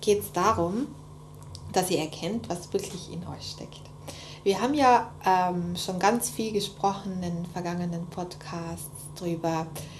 geht es darum, dass ihr erkennt, was wirklich in euch steckt. Wir haben ja ähm, schon ganz viel gesprochen in vergangenen Podcasts darüber, äh,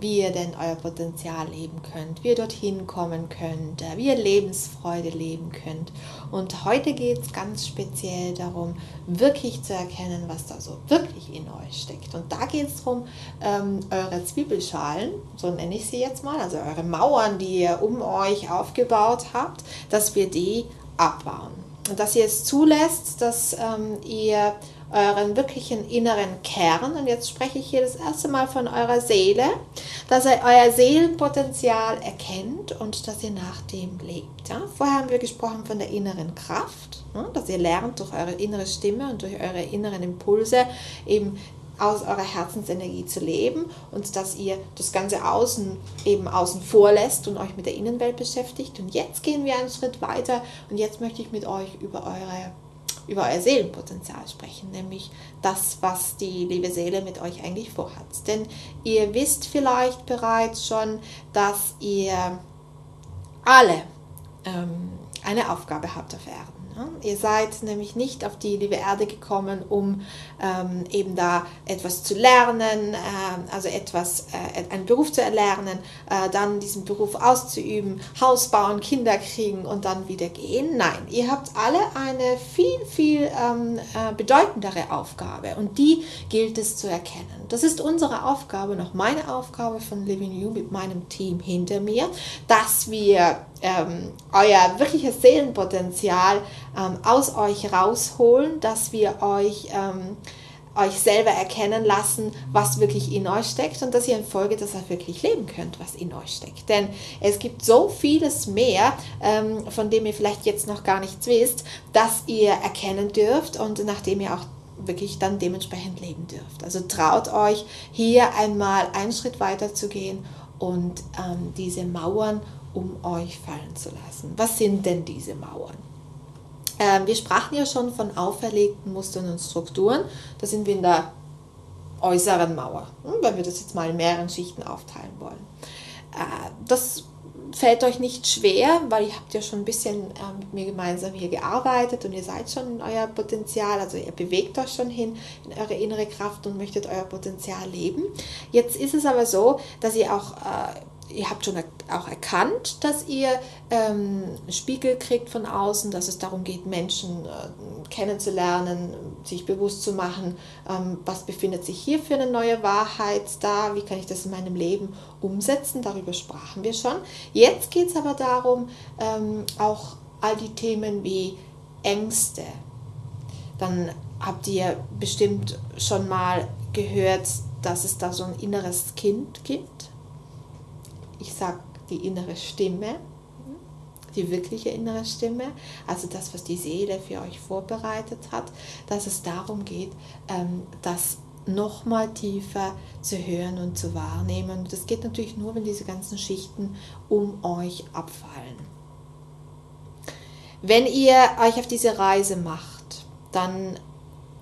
wie ihr denn euer Potenzial leben könnt, wie ihr dorthin kommen könnt, äh, wie ihr Lebensfreude leben könnt. Und heute geht es ganz speziell darum, wirklich zu erkennen, was da so wirklich in euch steckt. Und da geht es darum, ähm, eure Zwiebelschalen, so nenne ich sie jetzt mal, also eure Mauern, die ihr um euch aufgebaut habt, dass wir die abbauen. Dass ihr es zulässt, dass ähm, ihr euren wirklichen inneren Kern, und jetzt spreche ich hier das erste Mal von eurer Seele, dass ihr euer Seelenpotenzial erkennt und dass ihr nach dem lebt. Ja? Vorher haben wir gesprochen von der inneren Kraft, ja? dass ihr lernt durch eure innere Stimme und durch eure inneren Impulse eben aus eurer Herzensenergie zu leben und dass ihr das ganze Außen eben außen vor lässt und euch mit der Innenwelt beschäftigt. Und jetzt gehen wir einen Schritt weiter und jetzt möchte ich mit euch über eure über euer Seelenpotenzial sprechen, nämlich das, was die liebe Seele mit euch eigentlich vorhat. Denn ihr wisst vielleicht bereits schon, dass ihr alle ähm, eine Aufgabe habt auf Erden. Ihr seid nämlich nicht auf die liebe Erde gekommen, um ähm, eben da etwas zu lernen, äh, also etwas, äh, einen Beruf zu erlernen, äh, dann diesen Beruf auszuüben, Haus bauen, Kinder kriegen und dann wieder gehen. Nein, ihr habt alle eine viel, viel ähm, äh, bedeutendere Aufgabe und die gilt es zu erkennen. Das ist unsere Aufgabe, noch meine Aufgabe von Living You mit meinem Team hinter mir, dass wir ähm, euer wirkliches Seelenpotenzial ähm, aus euch rausholen, dass wir euch, ähm, euch selber erkennen lassen, was wirklich in euch steckt und dass ihr in Folge das auch wirklich leben könnt, was in euch steckt. Denn es gibt so vieles mehr, ähm, von dem ihr vielleicht jetzt noch gar nichts wisst, dass ihr erkennen dürft und nachdem ihr auch wirklich dann dementsprechend leben dürft. Also traut euch hier einmal einen Schritt weiter zu gehen und ähm, diese Mauern um euch fallen zu lassen. Was sind denn diese Mauern? Ähm, wir sprachen ja schon von auferlegten Mustern und Strukturen. Da sind wir in der äußeren Mauer, hm, wenn wir das jetzt mal in mehreren Schichten aufteilen wollen. Äh, das fällt euch nicht schwer, weil ihr habt ja schon ein bisschen äh, mit mir gemeinsam hier gearbeitet und ihr seid schon in euer Potenzial, also ihr bewegt euch schon hin in eure innere Kraft und möchtet euer Potenzial leben. Jetzt ist es aber so, dass ihr auch äh, ihr habt schon auch erkannt, dass ihr ähm, Spiegel kriegt von außen, dass es darum geht, Menschen äh, kennenzulernen, sich bewusst zu machen, ähm, was befindet sich hier für eine neue Wahrheit da, wie kann ich das in meinem Leben umsetzen, darüber sprachen wir schon. Jetzt geht es aber darum, ähm, auch all die Themen wie Ängste. Dann habt ihr bestimmt schon mal gehört, dass es da so ein inneres Kind gibt ich sage die innere Stimme, die wirkliche innere Stimme, also das, was die Seele für euch vorbereitet hat, dass es darum geht, ähm, das nochmal tiefer zu hören und zu wahrnehmen. Und das geht natürlich nur, wenn diese ganzen Schichten um euch abfallen. Wenn ihr euch auf diese Reise macht, dann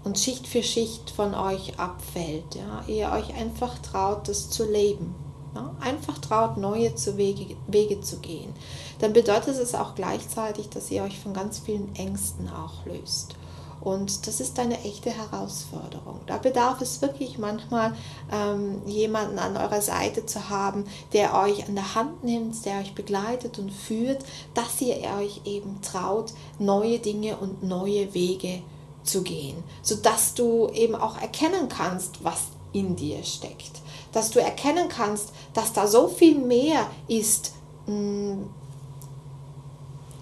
und Schicht für Schicht von euch abfällt, ja, ihr euch einfach traut, das zu leben, ja, einfach traut, neue zu Wege, Wege zu gehen, dann bedeutet es auch gleichzeitig, dass ihr euch von ganz vielen Ängsten auch löst. Und das ist eine echte Herausforderung. Da bedarf es wirklich manchmal ähm, jemanden an eurer Seite zu haben, der euch an der Hand nimmt, der euch begleitet und führt, dass ihr euch eben traut, neue Dinge und neue Wege zu gehen, sodass du eben auch erkennen kannst, was in dir steckt. Dass du erkennen kannst, dass da so viel mehr ist mm,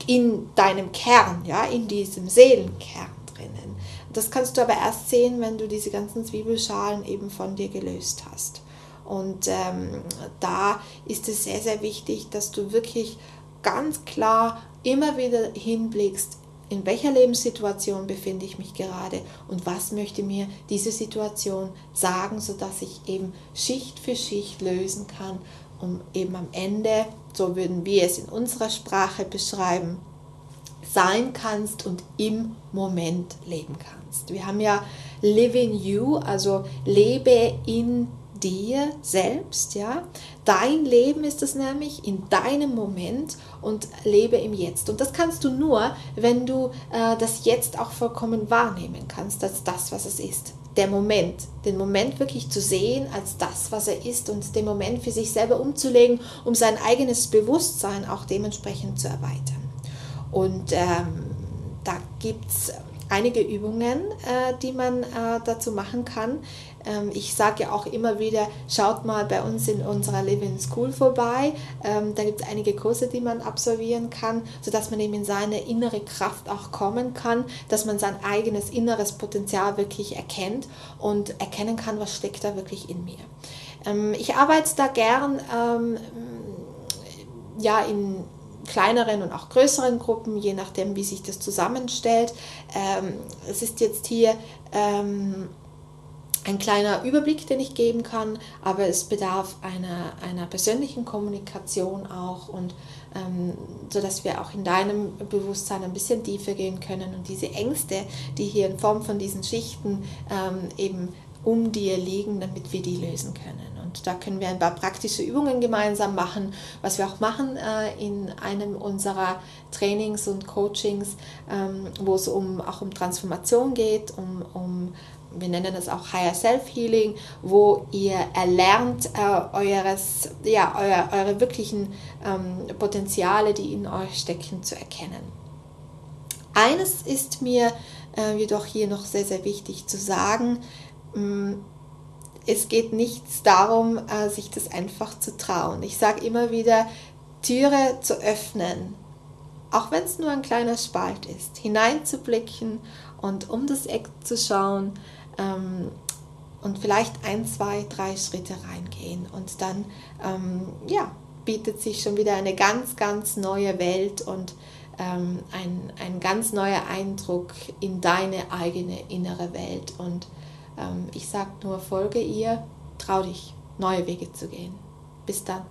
in deinem Kern, ja, in diesem Seelenkern drinnen. Das kannst du aber erst sehen, wenn du diese ganzen Zwiebelschalen eben von dir gelöst hast. Und ähm, da ist es sehr, sehr wichtig, dass du wirklich ganz klar immer wieder hinblickst, in welcher Lebenssituation befinde ich mich gerade und was möchte mir diese Situation sagen, sodass ich eben Schicht für Schicht lösen kann, um eben am Ende, so würden wir es in unserer Sprache beschreiben, sein kannst und im Moment leben kannst. Wir haben ja Live in You, also lebe in dir selbst, ja. Dein Leben ist es nämlich in deinem Moment und lebe im Jetzt. Und das kannst du nur, wenn du äh, das Jetzt auch vollkommen wahrnehmen kannst, als das, was es ist. Der Moment, den Moment wirklich zu sehen als das, was er ist und den Moment für sich selber umzulegen, um sein eigenes Bewusstsein auch dementsprechend zu erweitern. Und ähm, da gibt es einige Übungen, äh, die man äh, dazu machen kann. Ähm, ich sage ja auch immer wieder, schaut mal bei uns in unserer Living School vorbei. Ähm, da gibt es einige Kurse, die man absolvieren kann, sodass man eben in seine innere Kraft auch kommen kann, dass man sein eigenes inneres Potenzial wirklich erkennt und erkennen kann, was steckt da wirklich in mir. Ähm, ich arbeite da gern ähm, ja in kleineren und auch größeren Gruppen, je nachdem, wie sich das zusammenstellt. Ähm, es ist jetzt hier ähm, ein kleiner Überblick, den ich geben kann, aber es bedarf einer, einer persönlichen Kommunikation auch und ähm, so dass wir auch in deinem Bewusstsein ein bisschen tiefer gehen können und diese Ängste, die hier in Form von diesen Schichten ähm, eben um dir liegen, damit wir die lösen können. Und da können wir ein paar praktische Übungen gemeinsam machen, was wir auch machen äh, in einem unserer Trainings und Coachings, ähm, wo es um, auch um Transformation geht, um, um wir nennen das auch Higher Self Healing, wo ihr erlernt, äh, eures, ja, euer, eure wirklichen ähm, Potenziale, die in euch stecken, zu erkennen. Eines ist mir äh, jedoch hier noch sehr, sehr wichtig zu sagen. Mm, es geht nichts darum, äh, sich das einfach zu trauen. Ich sage immer wieder, Türe zu öffnen, auch wenn es nur ein kleiner Spalt ist, hineinzublicken und um das Eck zu schauen ähm, und vielleicht ein, zwei, drei Schritte reingehen. Und dann ähm, ja, bietet sich schon wieder eine ganz, ganz neue Welt und ähm, ein, ein ganz neuer Eindruck in deine eigene innere Welt. Und ich sage nur, folge ihr, trau dich, neue Wege zu gehen. Bis dann.